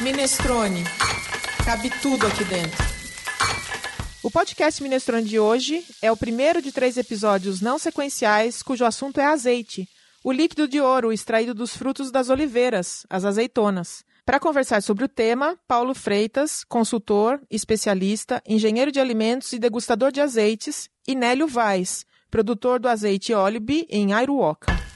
Minestrone. Cabe tudo aqui dentro. O podcast Minestrone de hoje é o primeiro de três episódios não sequenciais cujo assunto é azeite, o líquido de ouro extraído dos frutos das oliveiras, as azeitonas. Para conversar sobre o tema, Paulo Freitas, consultor, especialista, engenheiro de alimentos e degustador de azeites, e Nélio Vaz, produtor do azeite Olibi em Airuoca.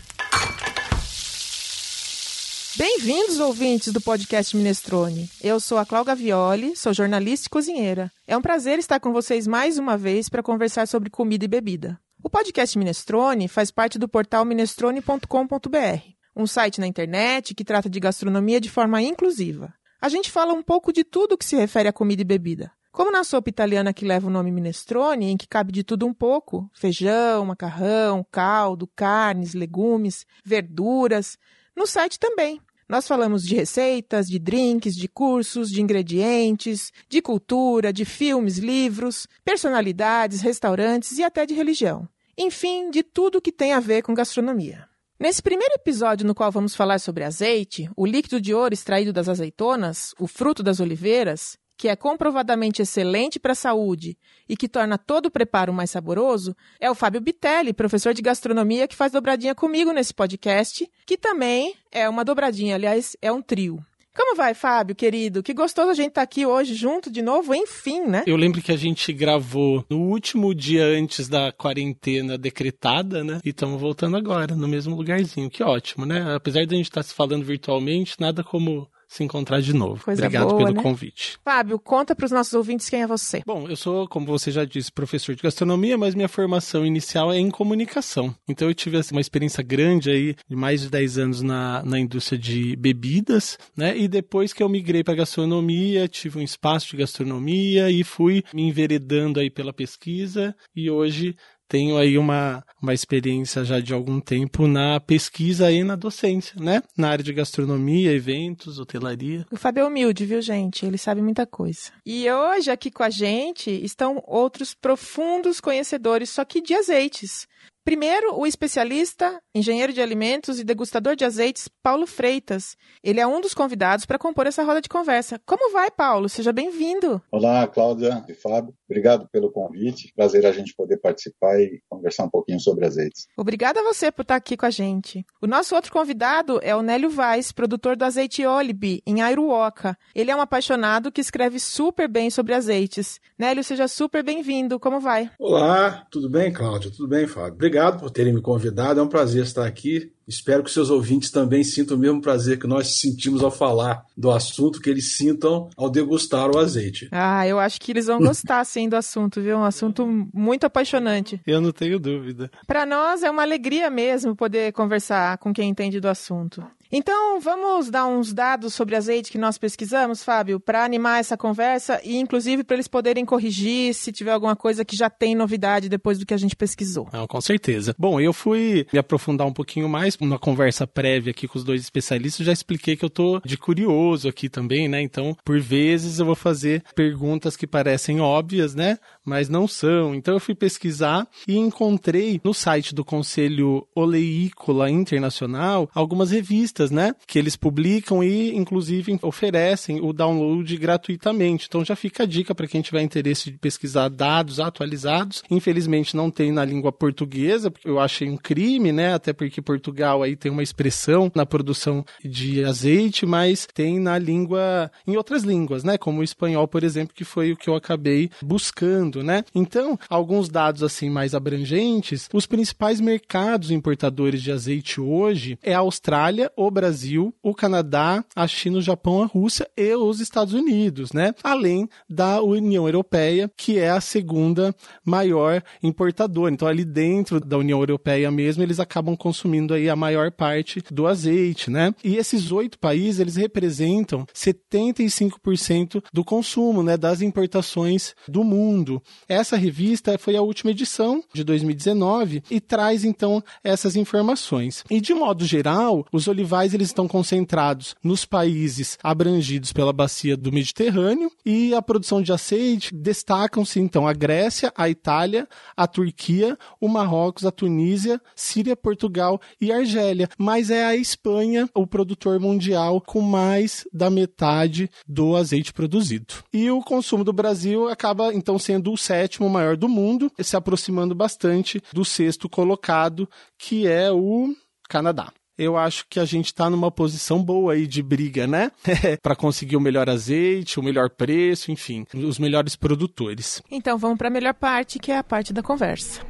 Bem-vindos, ouvintes do podcast Minestrone. Eu sou a Cláudia Violi, sou jornalista e cozinheira. É um prazer estar com vocês mais uma vez para conversar sobre comida e bebida. O podcast Minestrone faz parte do portal minestrone.com.br, um site na internet que trata de gastronomia de forma inclusiva. A gente fala um pouco de tudo que se refere a comida e bebida. Como na sopa italiana que leva o nome minestrone, em que cabe de tudo um pouco: feijão, macarrão, caldo, carnes, legumes, verduras, no site também. Nós falamos de receitas, de drinks, de cursos, de ingredientes, de cultura, de filmes, livros, personalidades, restaurantes e até de religião. Enfim, de tudo que tem a ver com gastronomia. Nesse primeiro episódio, no qual vamos falar sobre azeite, o líquido de ouro extraído das azeitonas, o fruto das oliveiras, que é comprovadamente excelente para a saúde e que torna todo o preparo mais saboroso, é o Fábio Bitelli, professor de gastronomia, que faz dobradinha comigo nesse podcast, que também é uma dobradinha, aliás, é um trio. Como vai, Fábio, querido? Que gostoso a gente estar tá aqui hoje junto de novo, enfim, né? Eu lembro que a gente gravou no último dia antes da quarentena decretada, né? E estamos voltando agora, no mesmo lugarzinho. Que ótimo, né? Apesar de a gente estar tá se falando virtualmente, nada como se encontrar de novo. Coisa Obrigado boa, pelo né? convite. Fábio, conta para os nossos ouvintes quem é você. Bom, eu sou, como você já disse, professor de gastronomia, mas minha formação inicial é em comunicação. Então eu tive assim, uma experiência grande aí, de mais de 10 anos na, na indústria de bebidas, né? E depois que eu migrei para gastronomia, tive um espaço de gastronomia e fui me enveredando aí pela pesquisa e hoje tenho aí uma, uma experiência já de algum tempo na pesquisa e na docência, né? Na área de gastronomia, eventos, hotelaria. O Fábio é humilde, viu, gente? Ele sabe muita coisa. E hoje, aqui com a gente, estão outros profundos conhecedores, só que de azeites. Primeiro, o especialista, engenheiro de alimentos e degustador de azeites, Paulo Freitas. Ele é um dos convidados para compor essa roda de conversa. Como vai, Paulo? Seja bem-vindo. Olá, Cláudia e Fábio. Obrigado pelo convite. Prazer a gente poder participar e conversar um pouquinho sobre azeites. Obrigada a você por estar aqui com a gente. O nosso outro convidado é o Nélio Vaz, produtor do azeite Olibi, em Airuoca. Ele é um apaixonado que escreve super bem sobre azeites. Nélio, seja super bem-vindo. Como vai? Olá, tudo bem, Cláudia? Tudo bem, Fábio? Obrigado por terem me convidado, é um prazer estar aqui. Espero que seus ouvintes também sintam o mesmo prazer que nós sentimos ao falar do assunto, que eles sintam ao degustar o azeite. Ah, eu acho que eles vão gostar sim do assunto, viu? Um assunto muito apaixonante. Eu não tenho dúvida. Para nós é uma alegria mesmo poder conversar com quem entende do assunto. Então, vamos dar uns dados sobre azeite que nós pesquisamos, Fábio, para animar essa conversa e, inclusive, para eles poderem corrigir se tiver alguma coisa que já tem novidade depois do que a gente pesquisou. Não, com certeza. Bom, eu fui me aprofundar um pouquinho mais numa conversa prévia aqui com os dois especialistas. Já expliquei que eu tô de curioso aqui também, né? Então, por vezes eu vou fazer perguntas que parecem óbvias, né? Mas não são. Então, eu fui pesquisar e encontrei no site do Conselho Oleícola Internacional algumas revistas né? Que eles publicam e, inclusive, oferecem o download gratuitamente. Então já fica a dica para quem tiver interesse de pesquisar dados atualizados. Infelizmente não tem na língua portuguesa, porque eu achei um crime, né? Até porque Portugal aí tem uma expressão na produção de azeite, mas tem na língua, em outras línguas, né? Como o espanhol, por exemplo, que foi o que eu acabei buscando, né? Então, alguns dados assim mais abrangentes, os principais mercados importadores de azeite hoje é a Austrália, o Brasil, o Canadá, a China, o Japão, a Rússia e os Estados Unidos, né? Além da União Europeia, que é a segunda maior importadora. Então, ali dentro da União Europeia mesmo, eles acabam consumindo aí a maior parte do azeite, né? E esses oito países, eles representam 75% do consumo, né? Das importações do mundo. Essa revista foi a última edição de 2019 e traz, então, essas informações. E, de modo geral, os olivais principais eles estão concentrados nos países abrangidos pela bacia do Mediterrâneo e a produção de azeite. Destacam-se então a Grécia, a Itália, a Turquia, o Marrocos, a Tunísia, Síria, Portugal e Argélia, mas é a Espanha o produtor mundial com mais da metade do azeite produzido. E o consumo do Brasil acaba então sendo o sétimo maior do mundo, se aproximando bastante do sexto colocado, que é o Canadá eu acho que a gente está numa posição boa aí de briga, né? para conseguir o melhor azeite, o melhor preço, enfim, os melhores produtores. Então vamos para a melhor parte, que é a parte da conversa.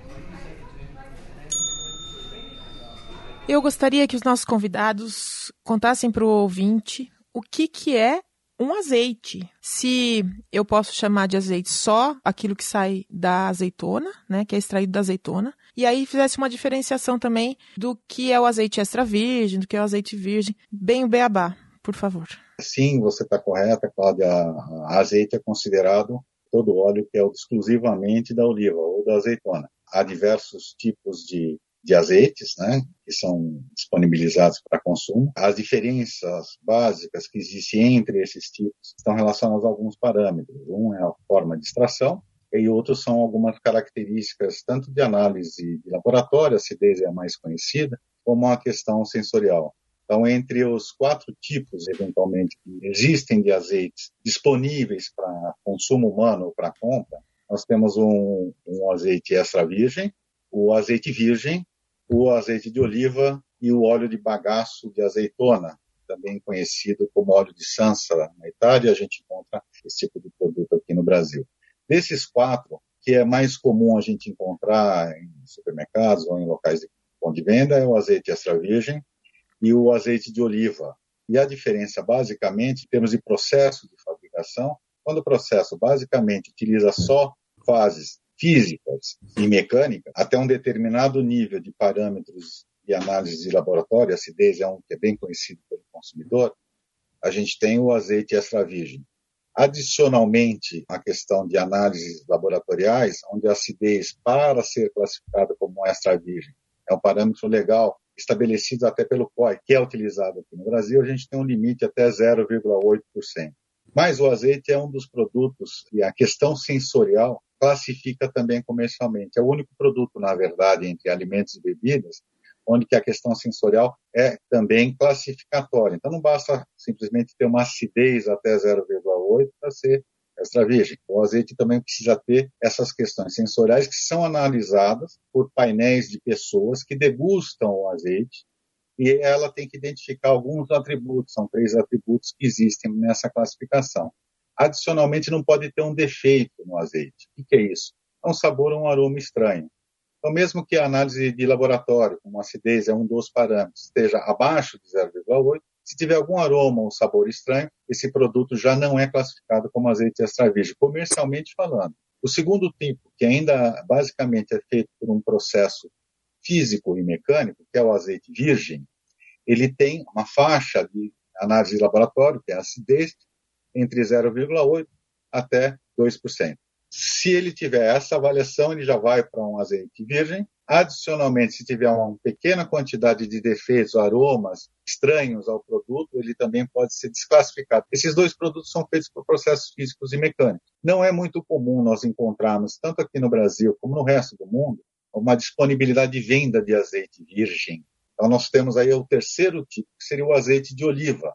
Eu gostaria que os nossos convidados contassem para o ouvinte o que, que é um azeite. Se eu posso chamar de azeite só aquilo que sai da azeitona, né, que é extraído da azeitona, e aí fizesse uma diferenciação também do que é o azeite extra virgem, do que é o azeite virgem, bem o beabá, por favor. Sim, você está correta, Cláudia. Azeite é considerado todo óleo que é exclusivamente da oliva ou da azeitona. Há diversos tipos de de azeites, né, que são disponibilizados para consumo. As diferenças básicas que existem entre esses tipos estão relacionadas a alguns parâmetros. Um é a forma de extração e outros são algumas características tanto de análise de laboratório, a acidez é a mais conhecida, como a questão sensorial. Então, entre os quatro tipos, eventualmente, que existem de azeites disponíveis para consumo humano ou para compra, nós temos um, um azeite extra virgem, o azeite virgem, o azeite de oliva e o óleo de bagaço de azeitona, também conhecido como óleo de sansa na Itália, a gente encontra esse tipo de produto aqui no Brasil. Desses quatro, que é mais comum a gente encontrar em supermercados ou em locais de de venda, é o azeite extra virgem e o azeite de oliva. E a diferença, basicamente, em termos de processo de fabricação, quando o processo basicamente utiliza só fases físicas e mecânicas, até um determinado nível de parâmetros de análise de laboratório, acidez é um que é bem conhecido pelo consumidor, a gente tem o azeite extra virgem. Adicionalmente, a questão de análises laboratoriais, onde a acidez, para ser classificada como extra virgem, é um parâmetro legal estabelecido até pelo COI, que é utilizado aqui no Brasil, a gente tem um limite até 0,8%. Mas o azeite é um dos produtos e a questão sensorial classifica também comercialmente. É o único produto, na verdade, entre alimentos e bebidas, onde que a questão sensorial é também classificatória. Então não basta simplesmente ter uma acidez até 0,8 para ser extra virgem. O azeite também precisa ter essas questões sensoriais que são analisadas por painéis de pessoas que degustam o azeite e ela tem que identificar alguns atributos, são três atributos que existem nessa classificação. Adicionalmente, não pode ter um defeito no azeite. O que é isso? É um sabor ou um aroma estranho. Então, mesmo que a análise de laboratório, como acidez é um dos parâmetros, esteja abaixo de 0,8, se tiver algum aroma ou sabor estranho, esse produto já não é classificado como azeite extra virgem, comercialmente falando. O segundo tipo, que ainda basicamente é feito por um processo físico e mecânico, que é o azeite virgem, ele tem uma faixa de análise de laboratório, que é a acidez, entre 0,8% até 2%. Se ele tiver essa avaliação, ele já vai para um azeite virgem. Adicionalmente, se tiver uma pequena quantidade de defeitos, aromas estranhos ao produto, ele também pode ser desclassificado. Esses dois produtos são feitos por processos físicos e mecânicos. Não é muito comum nós encontrarmos, tanto aqui no Brasil como no resto do mundo, uma disponibilidade de venda de azeite virgem. Então, nós temos aí o terceiro tipo, que seria o azeite de oliva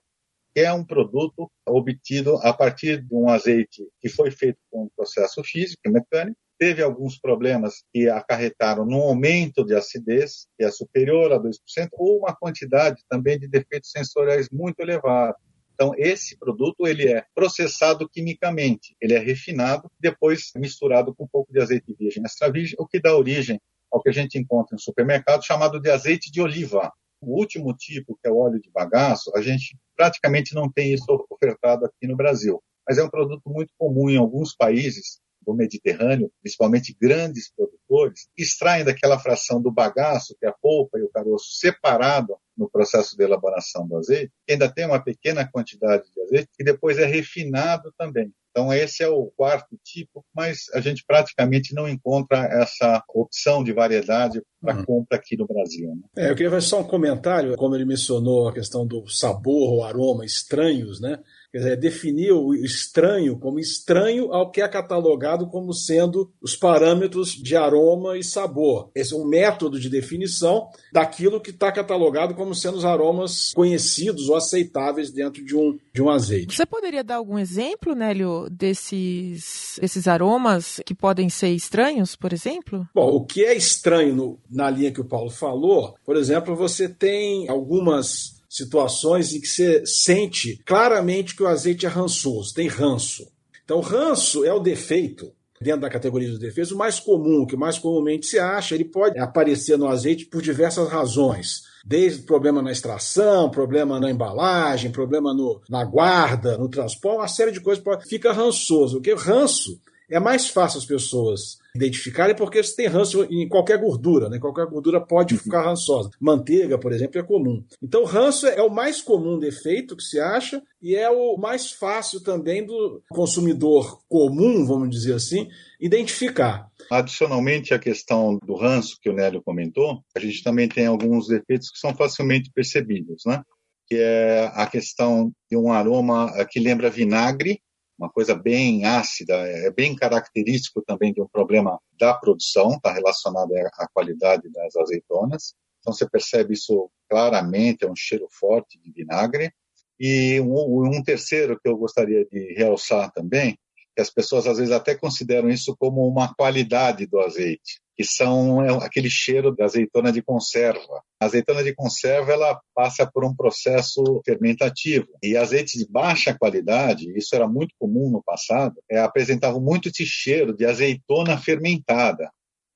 é um produto obtido a partir de um azeite que foi feito com um processo físico e mecânico, teve alguns problemas que acarretaram num aumento de acidez, que é superior a 2%, ou uma quantidade também de defeitos sensoriais muito elevada. Então, esse produto ele é processado quimicamente, ele é refinado, depois misturado com um pouco de azeite virgem extra virgem, o que dá origem ao que a gente encontra no supermercado chamado de azeite de oliva. O último tipo, que é o óleo de bagaço, a gente praticamente não tem isso ofertado aqui no Brasil. Mas é um produto muito comum em alguns países do Mediterrâneo, principalmente grandes produtores, extraem daquela fração do bagaço, que é a polpa e o caroço, separado no processo de elaboração do azeite, ainda tem uma pequena quantidade de azeite que depois é refinado também. Então, esse é o quarto tipo, mas a gente praticamente não encontra essa opção de variedade para uhum. compra aqui no Brasil. Né? É, eu queria fazer só um comentário, como ele mencionou a questão do sabor ou aroma estranhos, né? Quer dizer, definir o estranho como estranho ao que é catalogado como sendo os parâmetros de aroma e sabor. Esse é um método de definição daquilo que está catalogado como sendo os aromas conhecidos ou aceitáveis dentro de um, de um azeite. Você poderia dar algum exemplo, Nélio, desses, desses aromas que podem ser estranhos, por exemplo? Bom, o que é estranho no, na linha que o Paulo falou, por exemplo, você tem algumas situações em que você sente claramente que o azeite é rançoso, tem ranço. Então, ranço é o defeito, dentro da categoria dos defeitos, o mais comum, que mais comumente se acha, ele pode aparecer no azeite por diversas razões. Desde problema na extração, problema na embalagem, problema no, na guarda, no transporte, uma série de coisas fica rançoso. Porque ranço é mais fácil as pessoas identificarem porque você tem ranço em qualquer gordura, né? Qualquer gordura pode uhum. ficar rançosa. Manteiga, por exemplo, é comum. Então, ranço é o mais comum defeito que se acha e é o mais fácil também do consumidor comum, vamos dizer assim, identificar. Adicionalmente à questão do ranço que o Nélio comentou, a gente também tem alguns defeitos que são facilmente percebidos, né? Que é a questão de um aroma que lembra vinagre, uma coisa bem ácida, é bem característico também de um problema da produção, está relacionado à qualidade das azeitonas. Então você percebe isso claramente, é um cheiro forte de vinagre. E um, um terceiro que eu gostaria de realçar também, que as pessoas às vezes até consideram isso como uma qualidade do azeite que são é, aquele cheiro da azeitona de conserva. A azeitona de conserva ela passa por um processo fermentativo e azeites de baixa qualidade, isso era muito comum no passado, é, apresentavam muito esse cheiro de azeitona fermentada.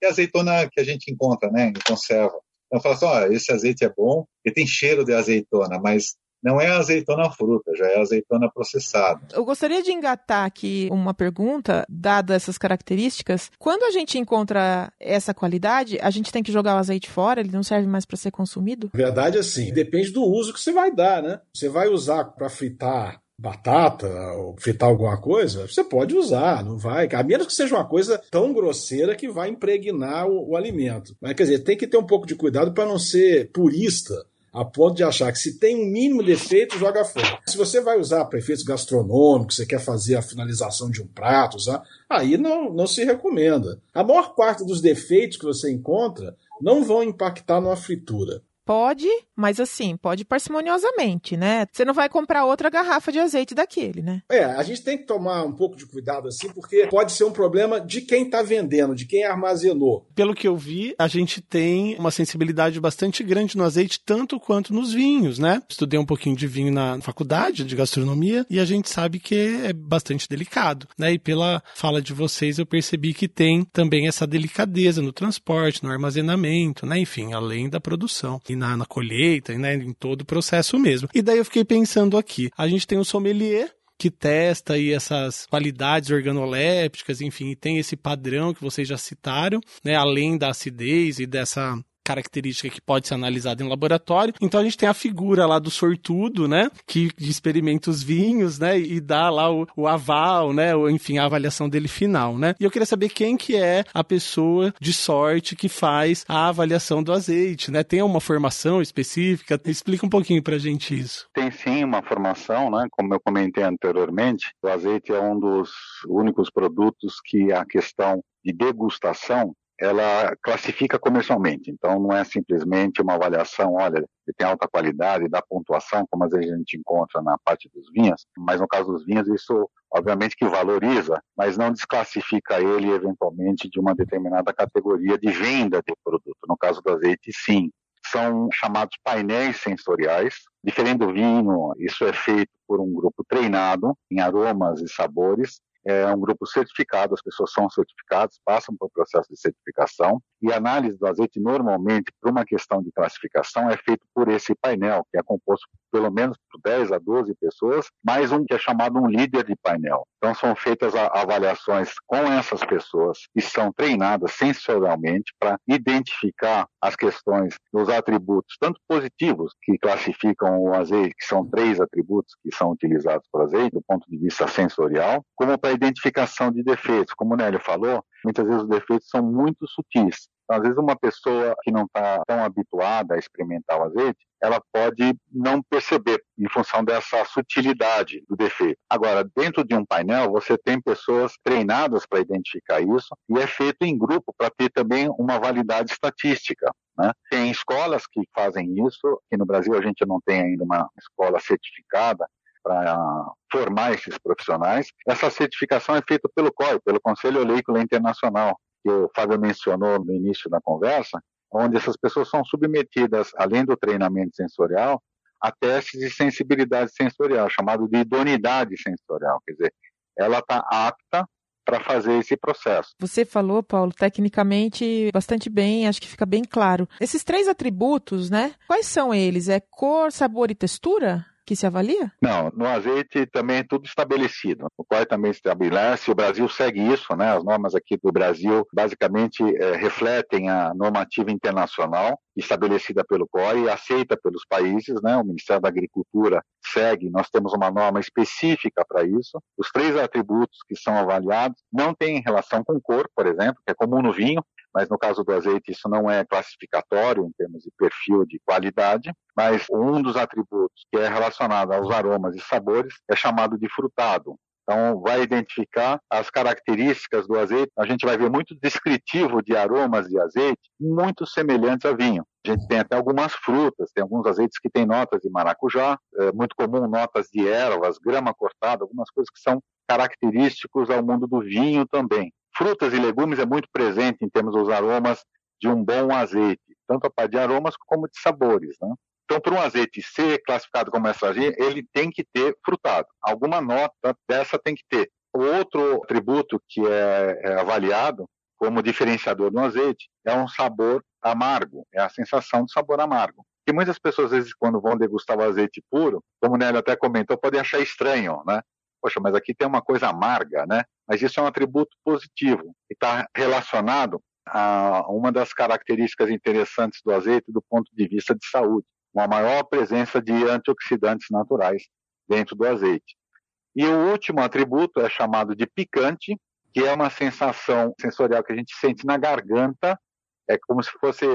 A azeitona que a gente encontra, né, em conserva. Então fala assim, ó, esse azeite é bom, ele tem cheiro de azeitona, mas não é azeitona fruta, já é azeitona processada. Eu gostaria de engatar aqui uma pergunta, dada essas características. Quando a gente encontra essa qualidade, a gente tem que jogar o azeite fora? Ele não serve mais para ser consumido? Verdade, assim, depende do uso que você vai dar, né? Você vai usar para fritar batata ou fritar alguma coisa, você pode usar, não vai. A menos que seja uma coisa tão grosseira que vai impregnar o, o alimento. Mas quer dizer, tem que ter um pouco de cuidado para não ser purista a ponto de achar que se tem um mínimo defeito, joga fora. Se você vai usar para efeitos gastronômicos, você quer fazer a finalização de um prato, usar, aí não, não se recomenda. A maior parte dos defeitos que você encontra não vão impactar numa fritura. Pode, mas assim, pode parcimoniosamente, né? Você não vai comprar outra garrafa de azeite daquele, né? É, a gente tem que tomar um pouco de cuidado assim, porque pode ser um problema de quem está vendendo, de quem armazenou. Pelo que eu vi, a gente tem uma sensibilidade bastante grande no azeite, tanto quanto nos vinhos, né? Estudei um pouquinho de vinho na faculdade de gastronomia e a gente sabe que é bastante delicado, né? E pela fala de vocês, eu percebi que tem também essa delicadeza no transporte, no armazenamento, né? Enfim, além da produção e na, na colheita, né, em todo o processo mesmo. E daí eu fiquei pensando aqui, a gente tem o sommelier, que testa aí essas qualidades organolépticas, enfim, tem esse padrão que vocês já citaram, né, além da acidez e dessa característica que pode ser analisada em laboratório. Então a gente tem a figura lá do sortudo, né, que experimenta os vinhos, né, e dá lá o, o aval, né, ou enfim, a avaliação dele final, né. E eu queria saber quem que é a pessoa de sorte que faz a avaliação do azeite, né? Tem uma formação específica? Explica um pouquinho pra gente isso. Tem sim uma formação, né, como eu comentei anteriormente, o azeite é um dos únicos produtos que a questão de degustação ela classifica comercialmente. Então, não é simplesmente uma avaliação, olha, ele tem alta qualidade, dá pontuação, como às vezes a gente encontra na parte dos vinhos, mas no caso dos vinhos, isso obviamente que valoriza, mas não desclassifica ele eventualmente de uma determinada categoria de venda de produto. No caso do azeite, sim. São chamados painéis sensoriais. Diferente do vinho, isso é feito por um grupo treinado em aromas e sabores é um grupo certificado, as pessoas são certificadas, passam por processo de certificação e a análise do azeite normalmente, por uma questão de classificação, é feito por esse painel, que é composto pelo menos por 10 a 12 pessoas, mais um que é chamado um líder de painel. Então são feitas avaliações com essas pessoas que são treinadas sensorialmente para identificar as questões dos atributos, tanto positivos, que classificam o azeite, que são três atributos que são utilizados para azeite, do ponto de vista sensorial, como para a identificação de defeitos. Como o Nélio falou, muitas vezes os defeitos são muito sutis. Então, às vezes, uma pessoa que não está tão habituada a experimentar o azeite, ela pode não perceber em função dessa sutilidade do defeito. Agora, dentro de um painel, você tem pessoas treinadas para identificar isso e é feito em grupo para ter também uma validade estatística. Né? Tem escolas que fazem isso, que no Brasil a gente não tem ainda uma escola certificada para formar esses profissionais. Essa certificação é feita pelo COI, pelo Conselho Oleícola Internacional que o Fábio mencionou no início da conversa, onde essas pessoas são submetidas, além do treinamento sensorial, a testes de sensibilidade sensorial, chamado de idoneidade sensorial. Quer dizer, ela está apta para fazer esse processo. Você falou, Paulo, tecnicamente bastante bem, acho que fica bem claro. Esses três atributos, né? Quais são eles? É cor, sabor e textura? Que se avalia? Não, no azeite também é tudo estabelecido. O COI também estabelece, o Brasil segue isso, né? As normas aqui do Brasil basicamente é, refletem a normativa internacional estabelecida pelo COI e aceita pelos países, né? O Ministério da Agricultura segue, nós temos uma norma específica para isso. Os três atributos que são avaliados não têm relação com cor, por exemplo, que é comum no vinho, mas no caso do azeite isso não é classificatório em termos de perfil de qualidade, mas um dos atributos que é relacionado aos aromas e sabores é chamado de frutado. Então, vai identificar as características do azeite. A gente vai ver muito descritivo de aromas de azeite muito semelhantes a vinho. A gente tem até algumas frutas, tem alguns azeites que têm notas de maracujá, é muito comum notas de ervas, grama cortada, algumas coisas que são característicos ao mundo do vinho também frutas e legumes é muito presente em termos dos aromas de um bom azeite, tanto a parte de aromas como de sabores. Né? Então, para um azeite ser classificado como SAG, ele tem que ter frutado. Alguma nota dessa tem que ter. O outro atributo que é, é avaliado como diferenciador do azeite é um sabor amargo, é a sensação de sabor amargo. Que muitas pessoas, às vezes, quando vão degustar o azeite puro, como o Nélio até comentou, podem achar estranho, né? Poxa, mas aqui tem uma coisa amarga, né? Mas isso é um atributo positivo e está relacionado a uma das características interessantes do azeite do ponto de vista de saúde, uma maior presença de antioxidantes naturais dentro do azeite. E o último atributo é chamado de picante, que é uma sensação sensorial que a gente sente na garganta, é como se fosse,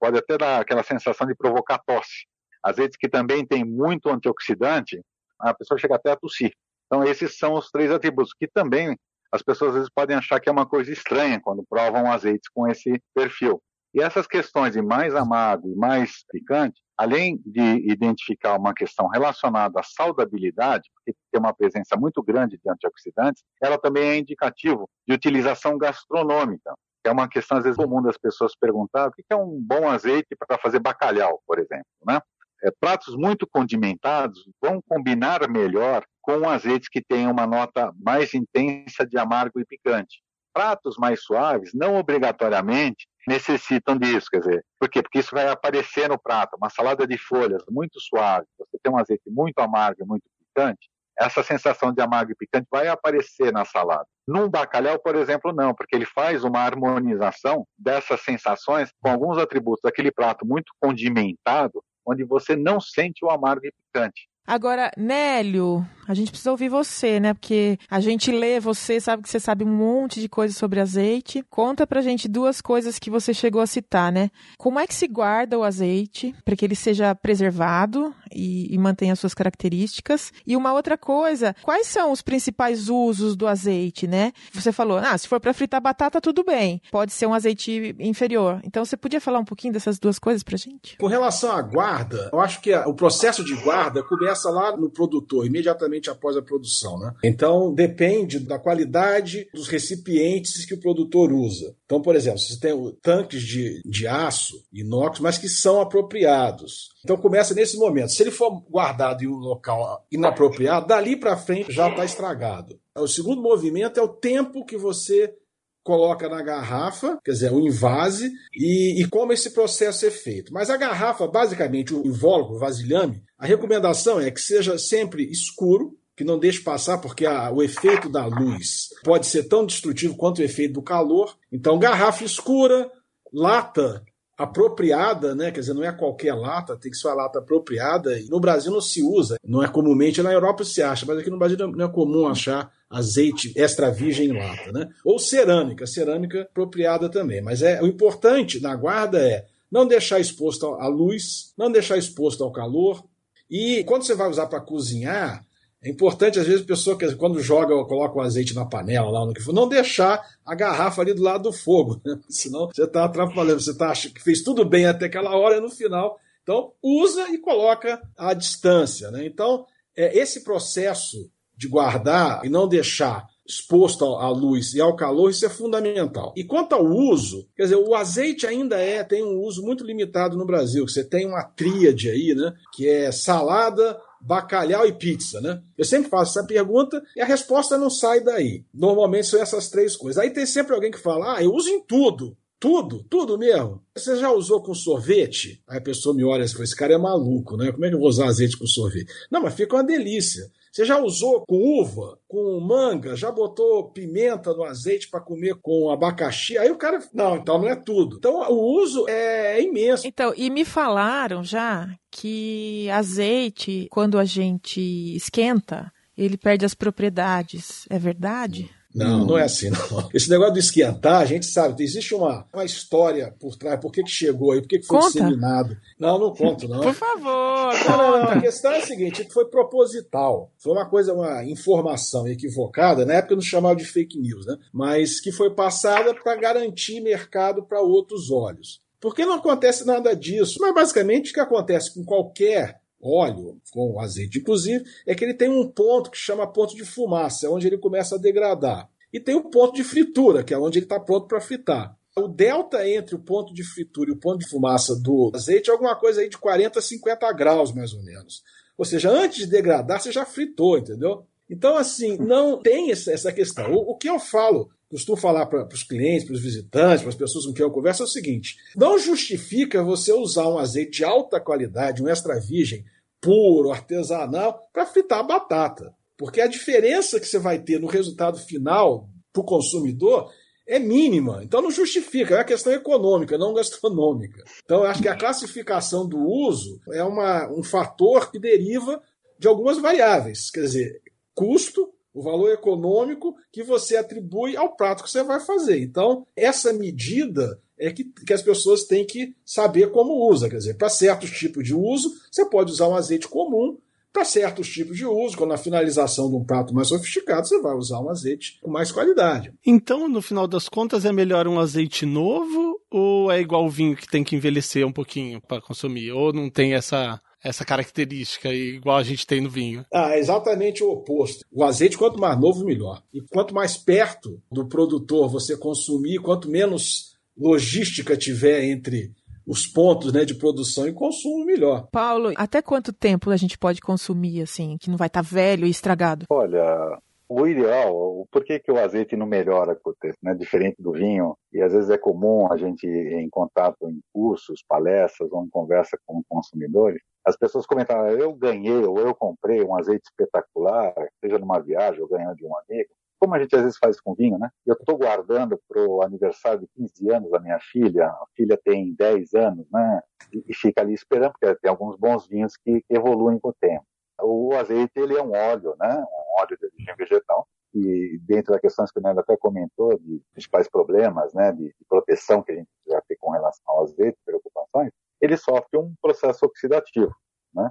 pode até dar aquela sensação de provocar tosse. Azeites que também tem muito antioxidante, a pessoa chega até a tossir. Então, esses são os três atributos, que também as pessoas às vezes podem achar que é uma coisa estranha quando provam azeites com esse perfil. E essas questões de mais amargo e mais picante, além de identificar uma questão relacionada à saudabilidade, porque tem uma presença muito grande de antioxidantes, ela também é indicativo de utilização gastronômica. É uma questão, às vezes, comum das pessoas perguntar o que é um bom azeite para fazer bacalhau, por exemplo. Né? É, pratos muito condimentados vão combinar melhor com azeites que têm uma nota mais intensa de amargo e picante. Pratos mais suaves não obrigatoriamente necessitam disso, quer dizer, por quê? Porque isso vai aparecer no prato. Uma salada de folhas muito suave, você tem um azeite muito amargo e muito picante, essa sensação de amargo e picante vai aparecer na salada. Num bacalhau, por exemplo, não, porque ele faz uma harmonização dessas sensações com alguns atributos daquele prato muito condimentado, onde você não sente o amargo e picante. Agora, Nélio, a gente precisa ouvir você, né? Porque a gente lê você, sabe que você sabe um monte de coisa sobre azeite. Conta pra gente duas coisas que você chegou a citar, né? Como é que se guarda o azeite para que ele seja preservado e, e mantenha suas características? E uma outra coisa, quais são os principais usos do azeite, né? Você falou, ah, se for para fritar batata, tudo bem. Pode ser um azeite inferior. Então, você podia falar um pouquinho dessas duas coisas pra gente? Com relação à guarda, eu acho que o processo de guarda começa lá no produtor, imediatamente imediatamente após a produção. Né? Então, depende da qualidade dos recipientes que o produtor usa. Então, por exemplo, você tem tanques de, de aço, inox, mas que são apropriados. Então, começa nesse momento. Se ele for guardado em um local inapropriado, dali para frente já está estragado. O segundo movimento é o tempo que você coloca na garrafa, quer dizer, o invase, e, e, como esse processo é feito. Mas a garrafa, basicamente, o invólucro, o vasilhame, a recomendação é que seja sempre escuro, que não deixe passar, porque a, o efeito da luz pode ser tão destrutivo quanto o efeito do calor. Então, garrafa escura, lata apropriada, né? Quer dizer, não é qualquer lata, tem que ser uma lata apropriada. E no Brasil não se usa, não é comumente, na Europa se acha, mas aqui no Brasil não é comum achar azeite extra virgem em lata, né? Ou cerâmica, cerâmica apropriada também. Mas é o importante na guarda é não deixar exposto à luz, não deixar exposto ao calor. E quando você vai usar para cozinhar, é importante, às vezes, a pessoa que quando joga ou coloca o azeite na panela, lá no que for, não deixar a garrafa ali do lado do fogo, né? senão você está atrapalhando, você tá, que fez tudo bem até aquela hora e no final. Então, usa e coloca à distância. Né? Então, é, esse processo de guardar e não deixar exposto à luz e ao calor, isso é fundamental. E quanto ao uso, quer dizer, o azeite ainda é tem um uso muito limitado no Brasil. Você tem uma tríade aí, né, que é salada, bacalhau e pizza, né? Eu sempre faço essa pergunta e a resposta não sai daí. Normalmente são essas três coisas. Aí tem sempre alguém que fala: "Ah, eu uso em tudo". Tudo, tudo mesmo. Você já usou com sorvete? Aí a pessoa me olha e fala: esse cara é maluco, né? Como é que eu vou usar azeite com sorvete? Não, mas fica uma delícia. Você já usou com uva, com manga, já botou pimenta no azeite para comer com abacaxi? Aí o cara, não, então não é tudo. Então o uso é, é imenso. Então, e me falaram já que azeite, quando a gente esquenta, ele perde as propriedades. É verdade? Não, não é assim, não. Esse negócio do esquentar, a gente sabe, existe uma, uma história por trás, por que, que chegou aí, por que, que foi Conta. disseminado. Não, não conto, não. Por favor. Não, não, não, A questão é a seguinte: foi proposital. Foi uma coisa, uma informação equivocada, na época não chamava de fake news, né? Mas que foi passada para garantir mercado para outros olhos. Porque não acontece nada disso. Mas basicamente o que acontece com qualquer óleo, com azeite inclusive, é que ele tem um ponto que chama ponto de fumaça, é onde ele começa a degradar. E tem o ponto de fritura, que é onde ele está pronto para fritar. O delta entre o ponto de fritura e o ponto de fumaça do azeite é alguma coisa aí de 40 a 50 graus, mais ou menos. Ou seja, antes de degradar, você já fritou, entendeu? Então, assim, não tem essa questão. O, o que eu falo, costumo falar para os clientes, para os visitantes, para as pessoas com quem eu converso, é o seguinte: não justifica você usar um azeite de alta qualidade, um extra virgem, puro, artesanal, para fritar a batata. Porque a diferença que você vai ter no resultado final para o consumidor é mínima. Então não justifica, é uma questão econômica, não gastronômica. Então eu acho que a classificação do uso é uma, um fator que deriva de algumas variáveis. Quer dizer, custo, o valor econômico que você atribui ao prato que você vai fazer. Então, essa medida é que, que as pessoas têm que saber como usa. Quer dizer, para certos tipos de uso, você pode usar um azeite comum. Para certos tipos de uso, quando na finalização de um prato mais sofisticado, você vai usar um azeite com mais qualidade. Então, no final das contas, é melhor um azeite novo ou é igual o vinho que tem que envelhecer um pouquinho para consumir? Ou não tem essa essa característica igual a gente tem no vinho? Ah, é exatamente o oposto. O azeite, quanto mais novo, melhor. E quanto mais perto do produtor você consumir, quanto menos logística tiver entre os pontos né, de produção e consumo, melhor. Paulo, até quanto tempo a gente pode consumir, assim, que não vai estar tá velho e estragado? Olha, o ideal, por que, que o azeite não melhora com o tempo, né? Diferente do vinho, e às vezes é comum a gente em contato em cursos, palestras ou em conversa com consumidores, as pessoas comentaram, eu ganhei ou eu comprei um azeite espetacular, seja numa viagem ou ganhando de um amigo, como a gente às vezes faz com vinho, né? Eu estou guardando para o aniversário de 15 anos da minha filha, a filha tem 10 anos, né? E, e fica ali esperando, porque tem alguns bons vinhos que, evoluem com o tempo. O azeite, ele é um óleo, né? Um óleo de origem vegetal, e dentro das questões que o Nando até comentou, de principais problemas, né, de, de proteção que a gente já tem com relação ao azeite, preocupações, ele sofre um processo oxidativo, né?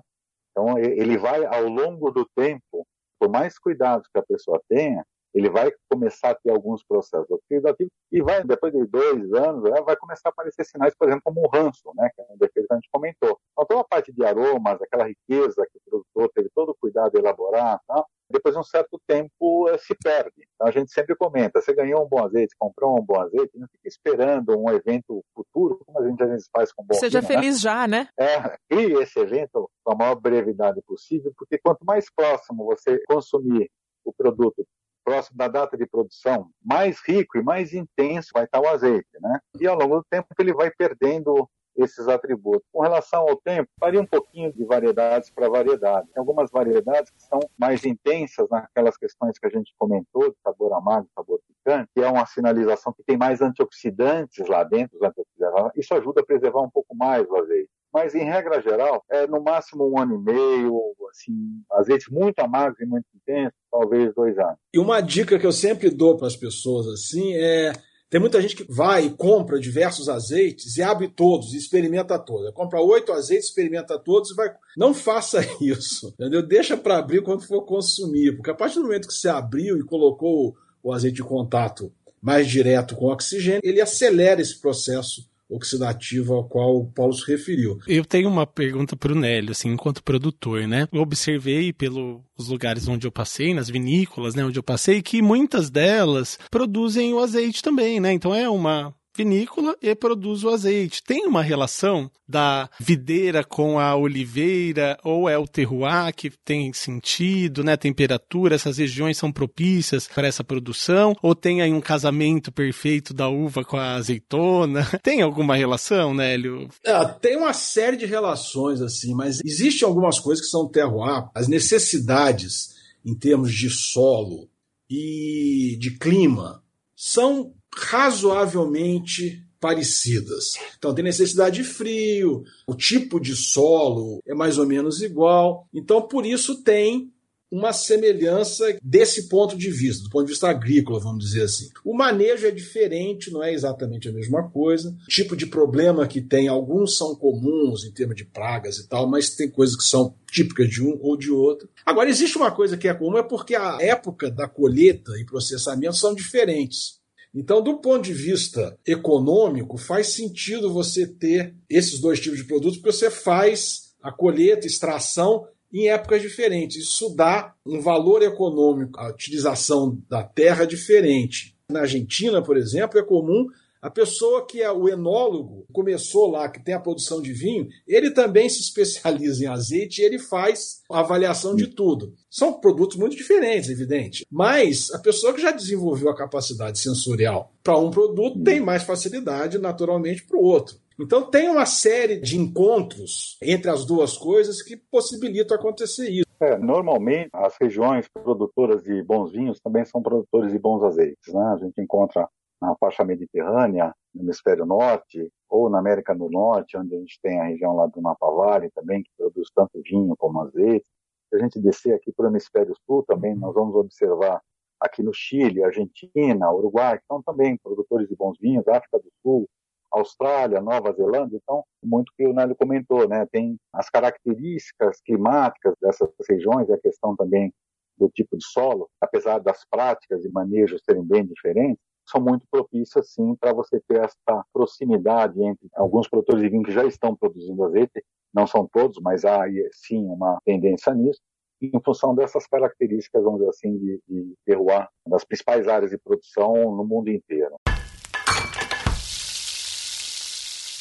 Então, ele vai, ao longo do tempo, por mais cuidados que a pessoa tenha, ele vai começar a ter alguns processos oxidativos e vai, depois de dois anos, vai começar a aparecer sinais, por exemplo, como o ranço, né, que é um defeito que a gente comentou. Então, toda a parte de aromas, aquela riqueza que produtor teve todo o cuidado de elaborar, tá? Depois de um certo tempo eh, se perde. Então a gente sempre comenta, você ganhou um bom azeite, comprou um bom azeite, não fica esperando um evento futuro, como a gente às vezes faz com bom Seja vinho, feliz né? já, né? É, crie esse evento com a maior brevidade possível, porque quanto mais próximo você consumir o produto próximo da data de produção, mais rico e mais intenso vai estar o azeite, né? E ao longo do tempo ele vai perdendo esses atributos. Com relação ao tempo, varia um pouquinho de variedades para variedade. Tem algumas variedades que são mais intensas naquelas questões que a gente comentou, de sabor amargo, sabor picante, que é uma sinalização que tem mais antioxidantes lá dentro. Isso ajuda a preservar um pouco mais o azeite mas em regra geral é no máximo um ano e meio, assim, azeites muito amargos e muito intensos, talvez dois anos. E uma dica que eu sempre dou para as pessoas assim é tem muita gente que vai e compra diversos azeites e abre todos e experimenta todos. Compra oito azeites, experimenta todos e vai. Não faça isso, entendeu? Deixa para abrir quando for consumir, porque a partir do momento que você abriu e colocou o azeite em contato mais direto com o oxigênio, ele acelera esse processo oxidativo ao qual o Paulo se referiu. Eu tenho uma pergunta para o Nélio, assim, enquanto produtor, né? Eu observei pelos lugares onde eu passei, nas vinícolas, né, onde eu passei, que muitas delas produzem o azeite também, né? Então é uma vinícola e produz o azeite. Tem uma relação da videira com a oliveira ou é o terroir que tem sentido, né? Temperatura, essas regiões são propícias para essa produção ou tem aí um casamento perfeito da uva com a azeitona? Tem alguma relação, Nélio? É, tem uma série de relações assim, mas existem algumas coisas que são terroir, as necessidades em termos de solo e de clima são razoavelmente parecidas. Então tem necessidade de frio, o tipo de solo é mais ou menos igual. Então por isso tem uma semelhança desse ponto de vista, do ponto de vista agrícola, vamos dizer assim. O manejo é diferente, não é exatamente a mesma coisa. O tipo de problema que tem, alguns são comuns em termos de pragas e tal, mas tem coisas que são típicas de um ou de outro. Agora, existe uma coisa que é comum, é porque a época da colheita e processamento são diferentes. Então, do ponto de vista econômico, faz sentido você ter esses dois tipos de produtos, porque você faz a colheita, extração em épocas diferentes. Isso dá um valor econômico, a utilização da terra diferente. Na Argentina, por exemplo, é comum a pessoa que é o enólogo, começou lá, que tem a produção de vinho, ele também se especializa em azeite e ele faz avaliação de tudo. São produtos muito diferentes, evidente. Mas a pessoa que já desenvolveu a capacidade sensorial para um produto tem mais facilidade, naturalmente, para o outro. Então tem uma série de encontros entre as duas coisas que possibilitam acontecer isso. É, normalmente as regiões produtoras de bons vinhos também são produtores de bons azeites, né? A gente encontra na faixa mediterrânea, no hemisfério norte, ou na América do Norte, onde a gente tem a região lá do Napa Valley também, que produz tanto vinho como azeite. Se a gente descer aqui para o hemisfério sul também, nós vamos observar aqui no Chile, Argentina, Uruguai, que são também produtores de bons vinhos, África do Sul, Austrália, Nova Zelândia, então, muito que o Nélio comentou, né? Tem as características climáticas dessas regiões, a questão também do tipo de solo, apesar das práticas e manejos serem bem diferentes, são muito propícias, sim, para você ter essa proximidade entre alguns produtores de vinho que já estão produzindo azeite, não são todos, mas há, sim, uma tendência nisso, em função dessas características, vamos dizer assim, de, de terroir das principais áreas de produção no mundo inteiro.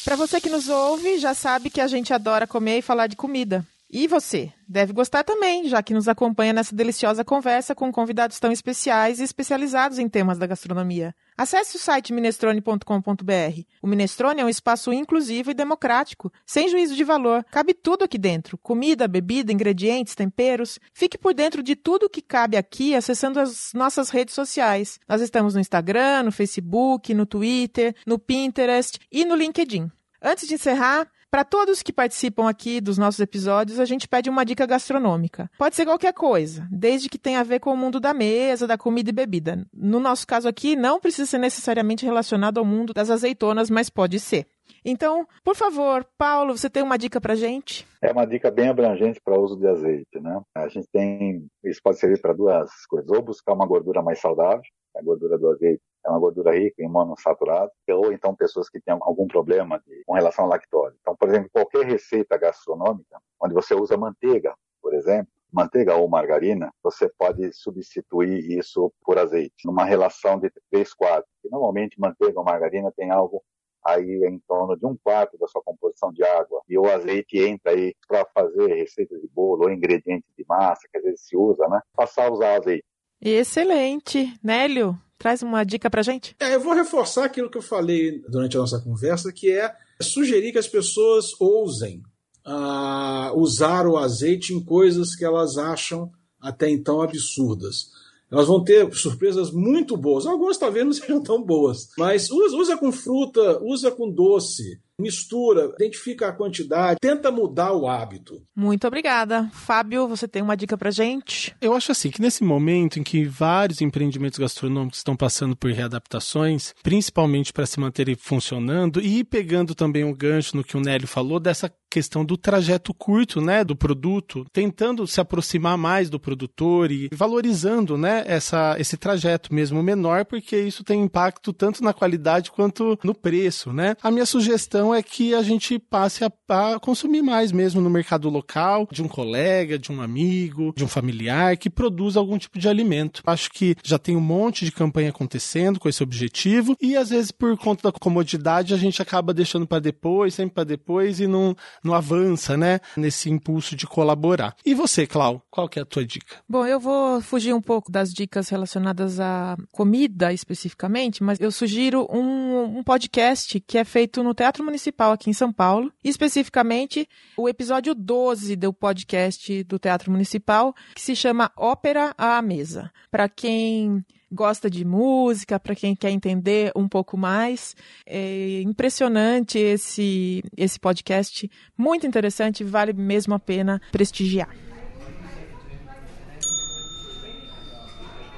Para você que nos ouve, já sabe que a gente adora comer e falar de comida. E você? Deve gostar também, já que nos acompanha nessa deliciosa conversa com convidados tão especiais e especializados em temas da gastronomia. Acesse o site minestrone.com.br. O Minestrone é um espaço inclusivo e democrático, sem juízo de valor. Cabe tudo aqui dentro: comida, bebida, ingredientes, temperos. Fique por dentro de tudo que cabe aqui acessando as nossas redes sociais. Nós estamos no Instagram, no Facebook, no Twitter, no Pinterest e no LinkedIn. Antes de encerrar, para todos que participam aqui dos nossos episódios, a gente pede uma dica gastronômica. Pode ser qualquer coisa, desde que tenha a ver com o mundo da mesa, da comida e bebida. No nosso caso aqui, não precisa ser necessariamente relacionado ao mundo das azeitonas, mas pode ser. Então, por favor, Paulo, você tem uma dica para gente? É uma dica bem abrangente para o uso de azeite, né? A gente tem, isso pode servir para duas coisas, ou buscar uma gordura mais saudável, a gordura do azeite é uma gordura rica em monossaturados, ou então pessoas que têm algum problema de, com relação à lactose. Então, por exemplo, qualquer receita gastronômica, onde você usa manteiga, por exemplo, manteiga ou margarina, você pode substituir isso por azeite, numa relação de 3 quartos. Normalmente, manteiga ou margarina tem algo aí em torno de um quarto da sua composição de água. E o azeite entra aí para fazer receitas de bolo ou ingredientes de massa, que às vezes se usa, né? Passar a usar azeite. Excelente. Nélio, traz uma dica para gente. É, eu vou reforçar aquilo que eu falei durante a nossa conversa, que é sugerir que as pessoas ousem uh, usar o azeite em coisas que elas acham até então absurdas. Elas vão ter surpresas muito boas. Algumas talvez não sejam tão boas, mas usa, usa com fruta, usa com doce, mistura, identifica a quantidade, tenta mudar o hábito. Muito obrigada. Fábio, você tem uma dica pra gente? Eu acho assim que nesse momento em que vários empreendimentos gastronômicos estão passando por readaptações, principalmente para se manterem funcionando e pegando também o gancho no que o Nélio falou dessa questão do trajeto curto, né, do produto, tentando se aproximar mais do produtor e valorizando, né, essa, esse trajeto mesmo menor, porque isso tem impacto tanto na qualidade quanto no preço, né? A minha sugestão é que a gente passe a, a consumir mais mesmo no mercado local, de um colega, de um amigo, de um familiar que produz algum tipo de alimento. Acho que já tem um monte de campanha acontecendo com esse objetivo e às vezes por conta da comodidade a gente acaba deixando para depois, sempre para depois e não não avança, né, nesse impulso de colaborar. E você, Clau, qual que é a tua dica? Bom, eu vou fugir um pouco das dicas relacionadas à comida especificamente, mas eu sugiro um, um podcast que é feito no Teatro Municipal aqui em São Paulo, especificamente o episódio 12 do podcast do Teatro Municipal, que se chama Ópera à Mesa. Para quem gosta de música, para quem quer entender um pouco mais. É impressionante esse, esse podcast, muito interessante, vale mesmo a pena prestigiar.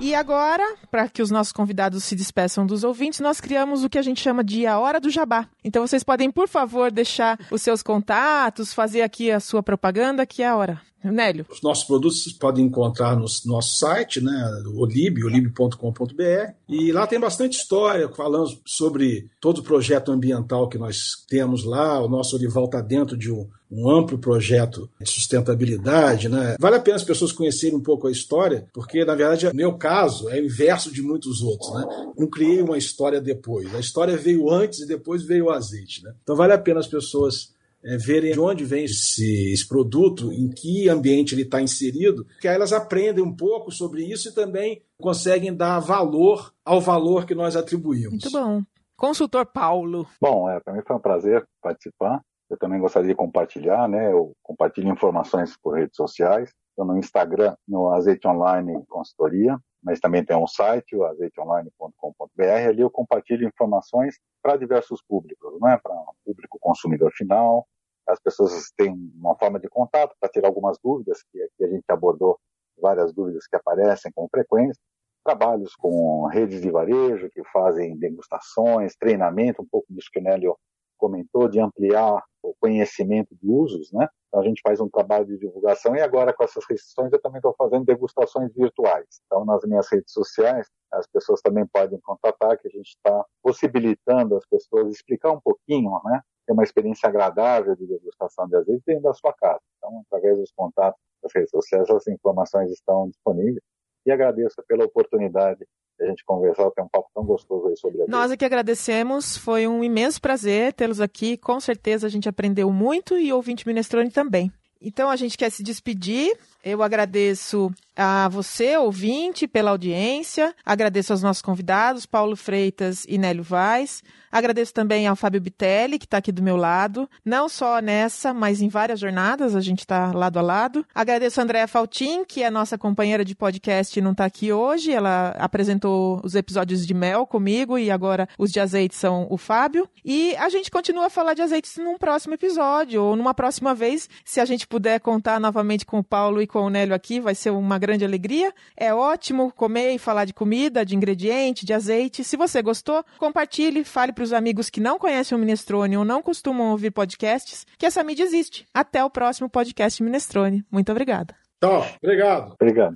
E agora, para que os nossos convidados se despeçam dos ouvintes, nós criamos o que a gente chama de a hora do jabá. Então vocês podem, por favor, deixar os seus contatos, fazer aqui a sua propaganda, que é a hora. Nélio. Os nossos produtos vocês podem encontrar no nosso site, né, olib, olib.com.br, e lá tem bastante história, falando sobre todo o projeto ambiental que nós temos lá, o nosso Olival está dentro de um, um, amplo projeto de sustentabilidade, né? Vale a pena as pessoas conhecerem um pouco a história, porque, na verdade, meu caso é o inverso de muitos outros, né? Não criei uma história depois, a história veio antes e depois veio o azeite, né? Então vale a pena as pessoas é, verem de onde vem esse, esse, produto, em que ambiente ele está inserido, que aí elas aprendem um pouco sobre isso e também conseguem dar valor ao valor que nós atribuímos. Muito bom. Consultor Paulo. Bom, é, para mim foi um prazer participar. Eu também gostaria de compartilhar, né? Eu compartilho informações por redes sociais. No Instagram, no Azeite Online Consultoria, mas também tem um site, o azeiteonline.com.br. Ali eu compartilho informações para diversos públicos, não é para o público consumidor final. As pessoas têm uma forma de contato para tirar algumas dúvidas, que aqui a gente abordou várias dúvidas que aparecem com frequência. Trabalhos com redes de varejo que fazem degustações, treinamento, um pouco disso que o Nélio comentou, de ampliar o conhecimento de usos, né? Então a gente faz um trabalho de divulgação e agora com essas restrições eu também estou fazendo degustações virtuais. Então nas minhas redes sociais as pessoas também podem contatar que a gente está possibilitando as pessoas explicar um pouquinho, né? Ter uma experiência agradável de degustação de azeite dentro da sua casa. Então através dos contatos das redes sociais as informações estão disponíveis e agradeço pela oportunidade a gente conversar, ter um papo tão gostoso aí sobre a Nós é que agradecemos, foi um imenso prazer tê-los aqui, com certeza a gente aprendeu muito e ouvinte Minestrone também. Então a gente quer se despedir. Eu agradeço a você, ouvinte, pela audiência. Agradeço aos nossos convidados, Paulo Freitas e Nélio Vaz. Agradeço também ao Fábio Bitelli, que está aqui do meu lado. Não só nessa, mas em várias jornadas, a gente está lado a lado. Agradeço a Andréa Faltin, que é nossa companheira de podcast e não está aqui hoje. Ela apresentou os episódios de mel comigo e agora os de azeite são o Fábio. E a gente continua a falar de azeites num próximo episódio ou numa próxima vez. Se a gente puder contar novamente com o Paulo e com o Nélio aqui, vai ser uma grande alegria. É ótimo comer e falar de comida, de ingrediente, de azeite. Se você gostou, compartilhe, fale para os amigos que não conhecem o Minestrone ou não costumam ouvir podcasts que essa mídia existe. Até o próximo podcast Minestrone. Muito obrigada. Tchau. Obrigado. Obrigado.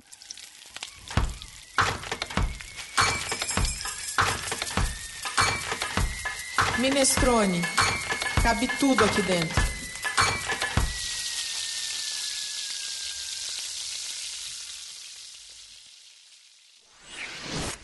Minestrone. Cabe tudo aqui dentro.